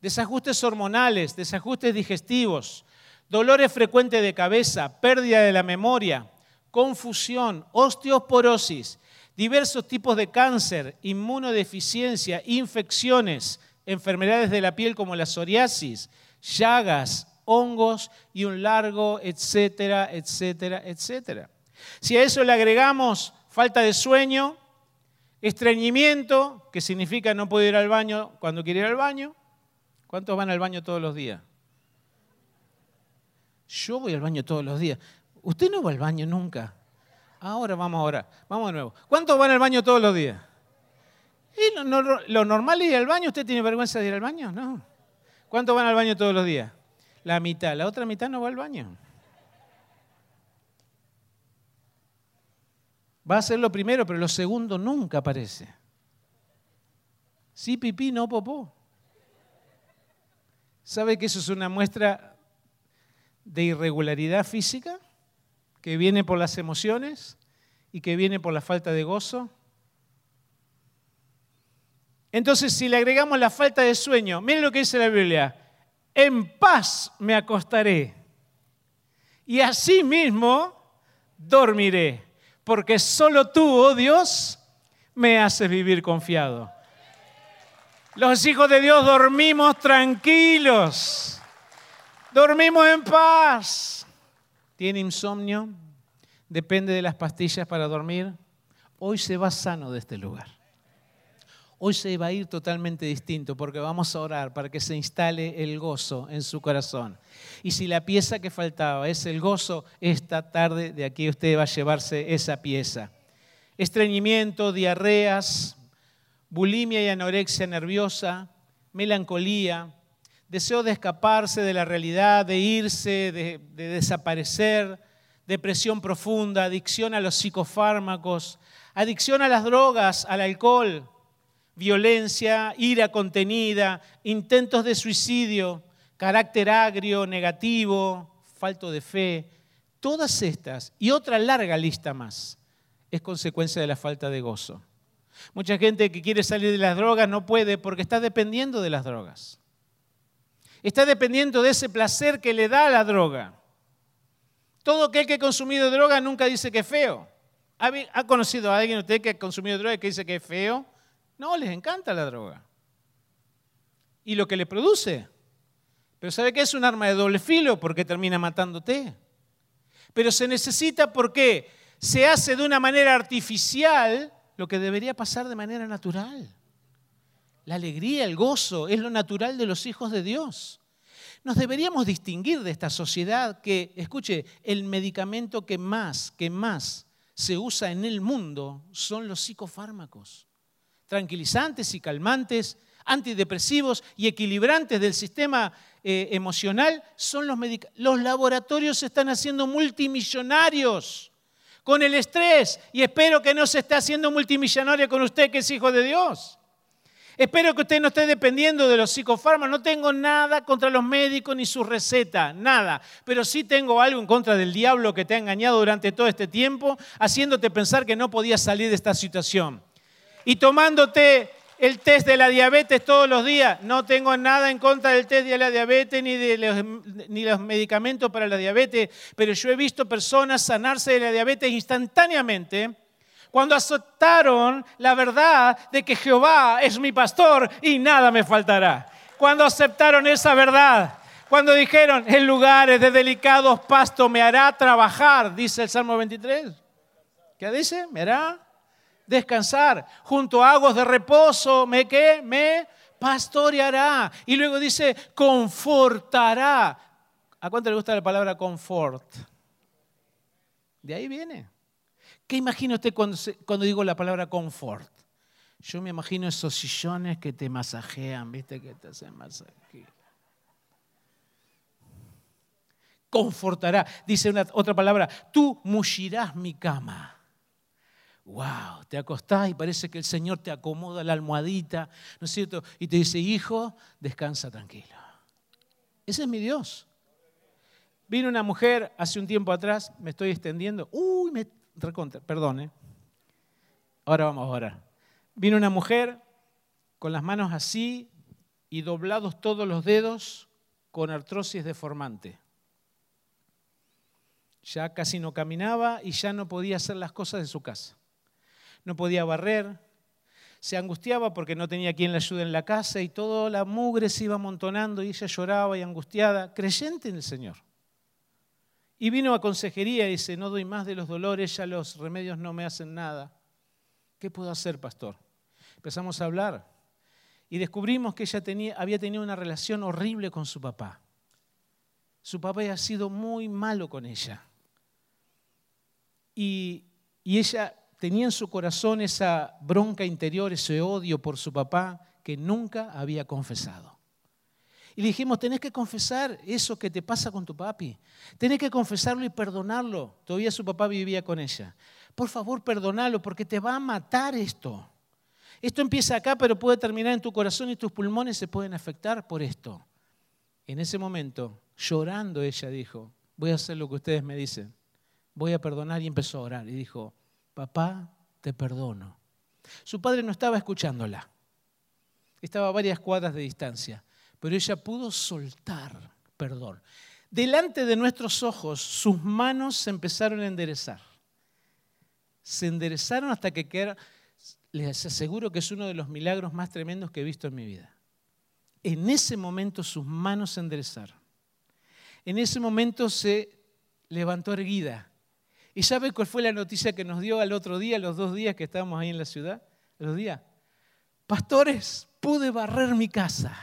desajustes hormonales, desajustes digestivos, dolores frecuentes de cabeza, pérdida de la memoria, confusión, osteoporosis, diversos tipos de cáncer, inmunodeficiencia, infecciones, enfermedades de la piel como la psoriasis, llagas, hongos y un largo, etcétera, etcétera, etcétera. Si a eso le agregamos falta de sueño, estreñimiento, que significa no puedo ir al baño cuando quiero ir al baño, ¿cuántos van al baño todos los días? Yo voy al baño todos los días. Usted no va al baño nunca. Ahora vamos ahora. Vamos de nuevo. ¿Cuántos van al baño todos los días? ¿Y lo, normal es ir al baño? ¿Usted tiene vergüenza de ir al baño? No. ¿Cuántos van al baño todos los días? La mitad. La otra mitad no va al baño. Va a ser lo primero, pero lo segundo nunca aparece. Sí, pipí, no popó. ¿Sabe que eso es una muestra de irregularidad física? que viene por las emociones y que viene por la falta de gozo. Entonces, si le agregamos la falta de sueño, miren lo que dice la Biblia, en paz me acostaré y así mismo dormiré, porque solo tú, oh Dios, me haces vivir confiado. Los hijos de Dios dormimos tranquilos, dormimos en paz tiene insomnio, depende de las pastillas para dormir, hoy se va sano de este lugar. Hoy se va a ir totalmente distinto porque vamos a orar para que se instale el gozo en su corazón. Y si la pieza que faltaba es el gozo, esta tarde de aquí usted va a llevarse esa pieza. Estreñimiento, diarreas, bulimia y anorexia nerviosa, melancolía, deseo de escaparse de la realidad, de irse, de, desaparecer, depresión profunda, adicción a los psicofármacos, adicción a las drogas, al alcohol, violencia, ira contenida, intentos de suicidio, carácter agrio, negativo, falto de fe, todas estas y otra larga lista más es consecuencia de la falta de gozo. Mucha gente que quiere salir de las drogas no puede porque está dependiendo de las drogas. Está dependiendo de ese placer que le da la droga. Todo aquel que ha consumido droga nunca dice que es feo. ¿Ha conocido a alguien usted que ha consumido droga y que dice que es feo? No, les encanta la droga. Y lo que le produce. Pero ¿sabe qué? Es un arma de doble filo porque termina matándote. Pero se necesita porque se hace de una manera artificial lo que debería pasar de manera natural. La alegría, el gozo es lo natural de los hijos de Dios. Nos deberíamos distinguir de esta sociedad que, escuche, el medicamento que más, que más se usa en el mundo son los psicofármacos. Tranquilizantes y calmantes, antidepresivos y equilibrantes del sistema eh, emocional son los medicamentos. Los laboratorios se están haciendo multimillonarios con el estrés y espero que no se esté haciendo multimillonario con usted que es hijo de Dios. Espero que usted no esté dependiendo de los psicofármacos. No tengo nada contra los médicos ni su receta, nada. Pero sí tengo algo en contra del diablo que te ha engañado durante todo este tiempo, haciéndote pensar que no podías salir de esta situación. Y tomándote el test de la diabetes todos los días. No tengo nada en contra del test de la diabetes ni de los, ni los medicamentos para la diabetes, pero yo he visto personas sanarse de la diabetes instantáneamente cuando aceptaron la verdad de que Jehová es mi pastor y nada me faltará. Cuando aceptaron esa verdad, cuando dijeron, en lugares de delicados pastos me hará trabajar, dice el Salmo 23. ¿Qué dice? Me hará descansar. Junto a aguas de reposo, ¿me qué? Me pastoreará. Y luego dice, confortará. ¿A cuánto le gusta la palabra confort? De ahí viene. ¿Qué imagina usted cuando, cuando digo la palabra confort? Yo me imagino esos sillones que te masajean, ¿viste? Que te hacen masaje. Confortará. Dice una, otra palabra, tú mullirás mi cama. Wow, te acostás y parece que el Señor te acomoda la almohadita, ¿no es cierto? Y te dice, hijo, descansa tranquilo. Ese es mi Dios. Vino una mujer hace un tiempo atrás, me estoy extendiendo. Uy, me recontra, perdón. ¿eh? Ahora vamos a orar. Vino una mujer con las manos así y doblados todos los dedos con artrosis deformante. Ya casi no caminaba y ya no podía hacer las cosas de su casa. No podía barrer, se angustiaba porque no tenía quien le ayude en la casa y toda la mugre se iba amontonando y ella lloraba y angustiada, creyente en el Señor. Y vino a consejería y dice, no doy más de los dolores, ya los remedios no me hacen nada. ¿Qué puedo hacer, pastor? Empezamos a hablar y descubrimos que ella tenía, había tenido una relación horrible con su papá. Su papá había sido muy malo con ella. Y, y ella tenía en su corazón esa bronca interior, ese odio por su papá que nunca había confesado. Y le dijimos, tenés que confesar eso que te pasa con tu papi. Tenés que confesarlo y perdonarlo. Todavía su papá vivía con ella. Por favor, perdonalo porque te va a matar esto. Esto empieza acá, pero puede terminar en tu corazón y tus pulmones se pueden afectar por esto. En ese momento, llorando, ella dijo, voy a hacer lo que ustedes me dicen. Voy a perdonar y empezó a orar. Y dijo, papá, te perdono. Su padre no estaba escuchándola, estaba a varias cuadras de distancia, pero ella pudo soltar perdón. Delante de nuestros ojos, sus manos se empezaron a enderezar. Se enderezaron hasta que quedaron, les aseguro que es uno de los milagros más tremendos que he visto en mi vida. En ese momento sus manos se enderezaron. En ese momento se levantó erguida ¿Y sabe cuál fue la noticia que nos dio al otro día, los dos días que estábamos ahí en la ciudad? Los días. Pastores, pude barrer mi casa.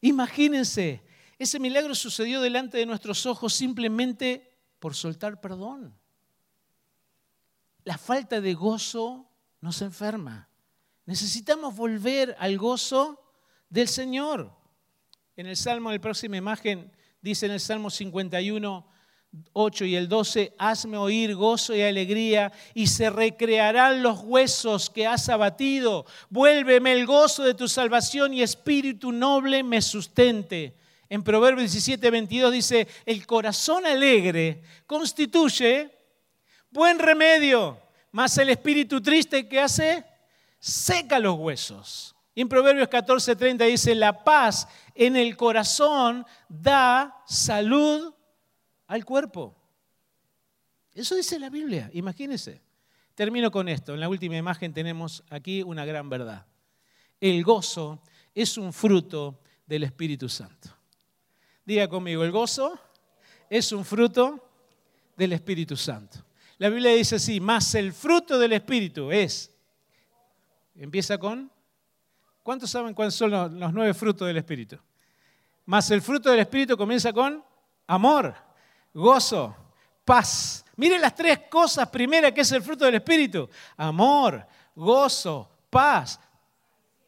Imagínense, ese milagro sucedió delante de nuestros ojos simplemente por soltar perdón. La falta de gozo nos enferma. Necesitamos volver al gozo del Señor. En el Salmo, en la próxima imagen, dice en el Salmo 51, 8 y el 12, hazme oír gozo y alegría y se recrearán los huesos que has abatido. Vuélveme el gozo de tu salvación y espíritu noble me sustente. En Proverbios 17, 22 dice, el corazón alegre constituye buen remedio, mas el espíritu triste que hace seca los huesos. Y en Proverbios 14, 30 dice, la paz en el corazón da salud al cuerpo. Eso dice la Biblia, imagínense. Termino con esto. En la última imagen tenemos aquí una gran verdad. El gozo es un fruto del Espíritu Santo. Diga conmigo, el gozo es un fruto del Espíritu Santo. La Biblia dice así, más el fruto del Espíritu es, empieza con, ¿cuántos saben cuáles son los, los nueve frutos del Espíritu? Más el fruto del Espíritu comienza con amor, gozo, paz. Miren las tres cosas primeras que es el fruto del Espíritu. Amor, gozo, paz,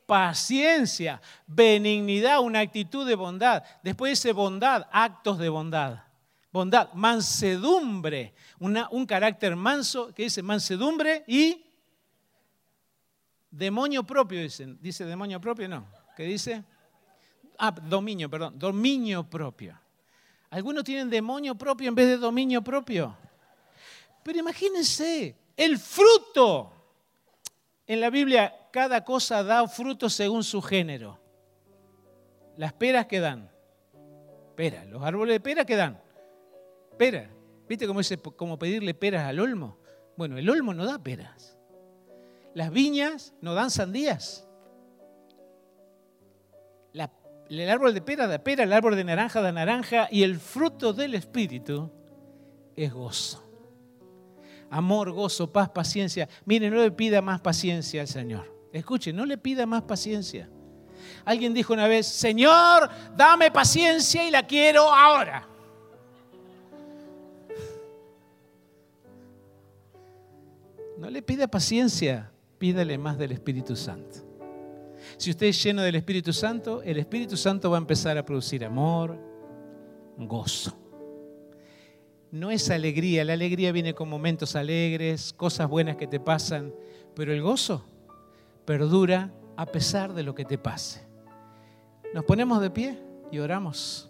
paciencia, benignidad, una actitud de bondad. Después dice bondad, actos de bondad. Bondad, mansedumbre, un carácter manso que dice mansedumbre y demonio propio, dicen. ¿Dice demonio propio? No. ¿Qué dice? Ah, dominio, perdón, dominio propio. Algunos tienen demonio propio en vez de dominio propio. Pero imagínense, el fruto. En la Biblia cada cosa da fruto según su género. Las peras que dan. Pera, los árboles de pera que dan. Pera. ¿Viste cómo es como pedirle peras al olmo? Bueno, el olmo no da peras. Las viñas no dan sandías el árbol de pera da pera, el árbol de naranja da naranja y el fruto del Espíritu es gozo. Amor, gozo, paz, paciencia. Mire, no le pida más paciencia al Señor. Escuche, no le pida más paciencia. Alguien dijo una vez, Señor, dame paciencia y la quiero ahora. No le pida paciencia, pídale más del Espíritu Santo. Si usted es lleno del Espíritu Santo, el Espíritu Santo va a empezar a producir amor, gozo. No es alegría, la alegría viene con momentos alegres, cosas buenas que te pasan, pero el gozo perdura a pesar de lo que te pase. Nos ponemos de pie y oramos.